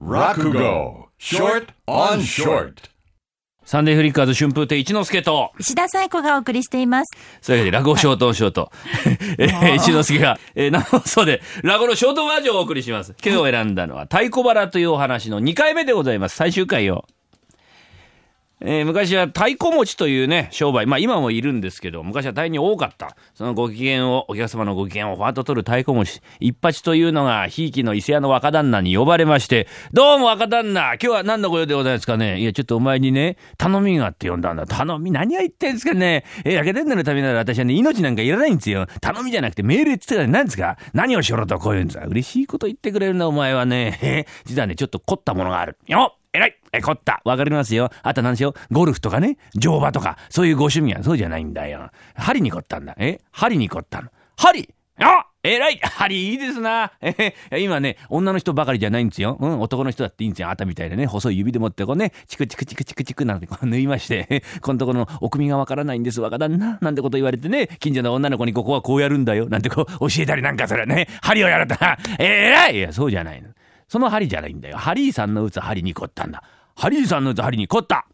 Rakugo Short on Short サンデーフリッカーズ春風亭一之輔と、石田紗友子がお送りしています。それで落語ショートオンショート。えー一之輔が、えー、生放送で落語のショートバージョンをお送りします。今日選んだのは太鼓腹というお話の2回目でございます。最終回を。えー昔は太鼓持ちというね、商売、まあ今もいるんですけど、昔は大変に多かった。そのご機嫌を、お客様のご機嫌をファーッと取る太鼓持ち、一八というのが、ひいきの伊勢屋の若旦那に呼ばれまして、どうも若旦那、今日は何のご用でございますかね？いや、ちょっとお前にね、頼みがあって呼んだんだ。頼み、何が言ってんですかね？えー、焼けてんののためなら私はね、命なんかいらないんですよ。頼みじゃなくて命令って言ってたら何ですか何をしろとこういうんですか嬉しいこと言ってくれるな、お前はね。え実はね、ちょっと凝ったものがある。よっえ、凝った。わかりますよ。あと何しょう？ゴルフとかね、乗馬とか、そういうご趣味はそうじゃないんだよ。針に凝ったんだ。え？針に凝ったの。針あ偉い針いいですな。えー今ね、女の人ばかりじゃないんですよ。うん、男の人だっていいんですよ。あたみたいなね、細い指で持ってこうね、チクチクチクチクチクなんてこう 縫いまして、このとこのお組がわからないんです、若旦那。なんてこと言われてね、近所の女の子にここはこうやるんだよ。なんてこう教えたりなんかするね。針をやるとな。えー偉いいや、そうじゃないの。その針じゃないんだよ。ハリーさんの打つ針に凝ったんだ。ハリーさんの針に凝った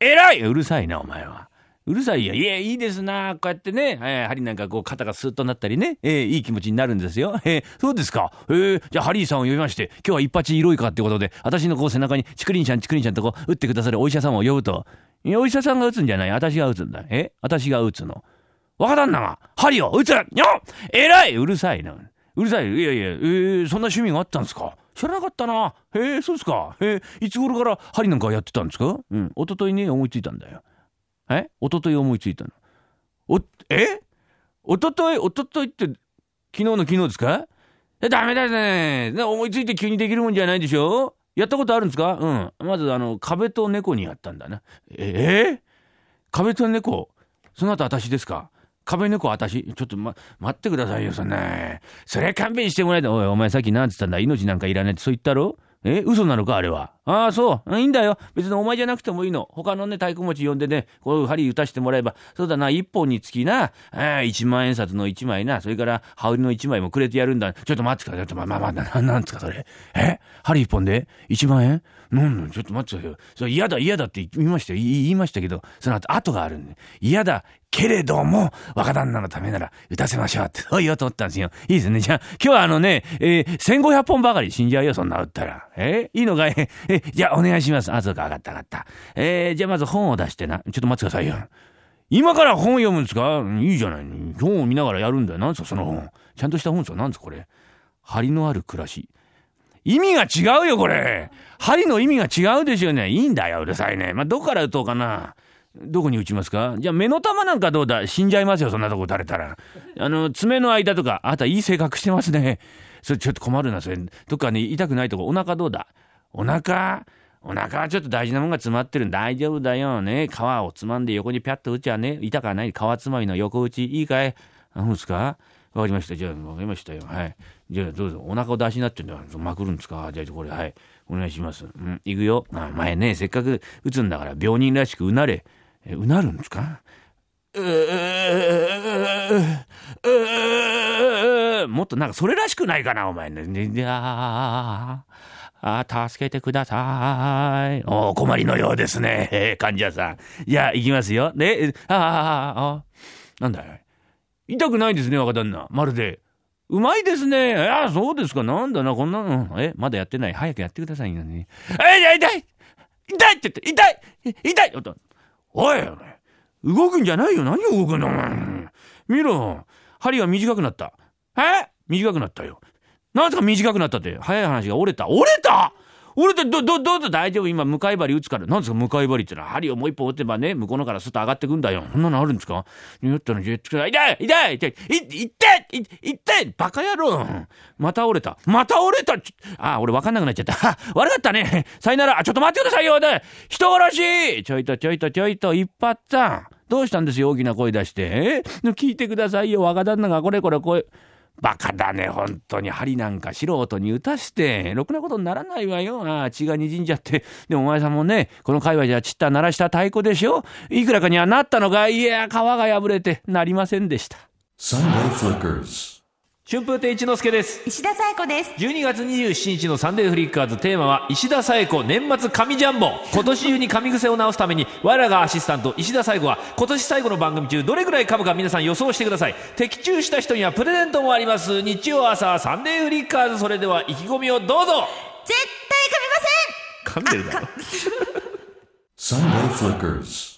偉いうるさいな、お前は。うるさいよ。いや、いいですな。こうやってね、えー針なんかこう肩がスーッとなったりね、えーいい気持ちになるんですよ。えーそうですか。えーじゃあハリーさんを呼びまして、今日は一発色いかってことで、私のこう背中にチクリンちゃんチクリンちゃんとこう打ってくださるお医者さんを呼ぶと、いや、お医者さんが打つんじゃない。私が打つんだ。え？私が打つの。若旦那が針を打つよっ偉いうるさいな。うるさい。いやいや、えーそんな趣味があったんですか？知らなかったな。へえ、そうですか。へえ、いつ頃から針なんかやってたんですか？うん。一昨日ね、思いついたんだよ。え？一昨日思いついたの。お、え？一昨日一昨日って、昨日の昨日ですか？え、ダメだね。思いついて急にできるもんじゃないでしょ？やったことあるんですか？うん。まず、あの、壁と猫にやったんだな。ええ？壁と猫？その後私ですか？壁猫私ちょっとま、待ってくださいよ、そんな。それ勘弁してもらえた。おい、お前さっき何つったんだ？命なんかいらないってそう言ったろ？え？嘘なのかあれは。ああ、そう。いいんだよ。別にお前じゃなくてもいいの。他のね、太鼓持ち呼んでね、こう針打たしてもらえば、そうだな、一本につきな、あ一万円札の一枚な、それから羽織の一枚もくれてやるんだ。ちょっと待ってください。ちょっとまあまあまあ、ななんですか、それ。え？針一本で？一万円？なん、ちょっと待ってください。それ嫌だ、嫌だって言いましたよ。言いましたけど、その後、後があるんで。嫌だ。けれども、若旦那のためなら打たせましょうって、そう言おうと思ったんですよ。いいですね。じゃあ、今日はあのね、えー、1500本ばかり死んじゃうよ、そんな打ったら。え？ーいいのかい？え？ーじゃあ、お願いします。あ、そうか、分かった、分かった。えーじゃあまず本を出してな。ちょっと待ってくださいよ。今から本読むんですか？いいじゃない。本を見ながらやるんだよ。なんですか、その本。ちゃんとした本ですか？なんですか、これ。張りのある暮らし。意味が違うよ、これ。針の意味が違うでしょうね。いいんだよ、うるさいね。まあ、どこから打とうかな。どこに打ちますか？じゃあ目の玉なんかどうだ？死んじゃいますよ、そんなとこ打たれたら。あの、爪の間とか、あなたいい性格してますね。それちょっと困るな、それ。どっかね、痛くないとこ、お腹どうだ？お腹？お腹はちょっと大事なもんが詰まってる大丈夫だよね。皮をつまんで横にピャッと打ちゃね。痛くはない？皮つまみの横打ち。いいかい？あそうですか？わかりました。じゃあ、わかりましたよ。はい。じゃあ、どうぞ。お腹を出しになってんだ。まくるんですか？じゃあ、これ、はい。お願いします。うん、行くよ。あ前ね、せっかく打つんだから、病人らしくうなれ。え、うなるんですか？うーもっとなんかそれらしくないかな、お前ね。ねいやあ、助けてください。お困りのようですね、え ー患者さん。じゃあ、行きますよ。ね、ああ、ああ、なんだい？痛くないですね、若旦那。まるで。うまいですね。ああ、そうですか。なんだな、こんなの。え、まだやってない。早くやってくださいよね。え、痛い痛いって言って、痛い痛いおとおい、お前動くんじゃないよ。何動くんだ、お前。見ろ。針が短くなった。え？短くなったよ。なんですか短くなったって。早い話が折れた。折れた？折れたど、ど、どうぞ大丈夫今、向かい針打つから。なんですか向かい針ってのは、針をもう一本打てばね、向こうのからすっと上がってくんだよ。そんなのあるんですか？言ったら、痛い痛い痛い痛い痛い痛い痛いバカ野郎また折れた。また折れたあ、俺わかんなくなっちゃった。悪かったね。さよなら。あ、ちょっと待ってくださいよ。で人殺しちょいとちょいとちょいと、一発さん。どうしたんですよ？大きな声出して。え？聞いてくださいよ。若旦那がこれこれこれ。バカだね、本当に。針なんか素人に打たして、ろくなことにならないわよ。ああ血が滲んじゃって。でもお前さんもね、この界隈じゃちった鳴らした太鼓でしょいくらかにはなったのか、いや、皮が破れてなりませんでした。春風亭一之輔です。石田紗友子です。12月27日のサンデーフリッカーズ。テーマは石田紗友子年末神ジャンボ。今年中に神癖を直すために我らがアシスタント石田紗友子は今年最後の番組中どれぐらい噛むか皆さん予想してください。的中した人にはプレゼントもあります。日曜朝サンデーフリッカーズ。それでは意気込みをどうぞ。絶対噛みません。噛んでるだろ。Sunday Flickers.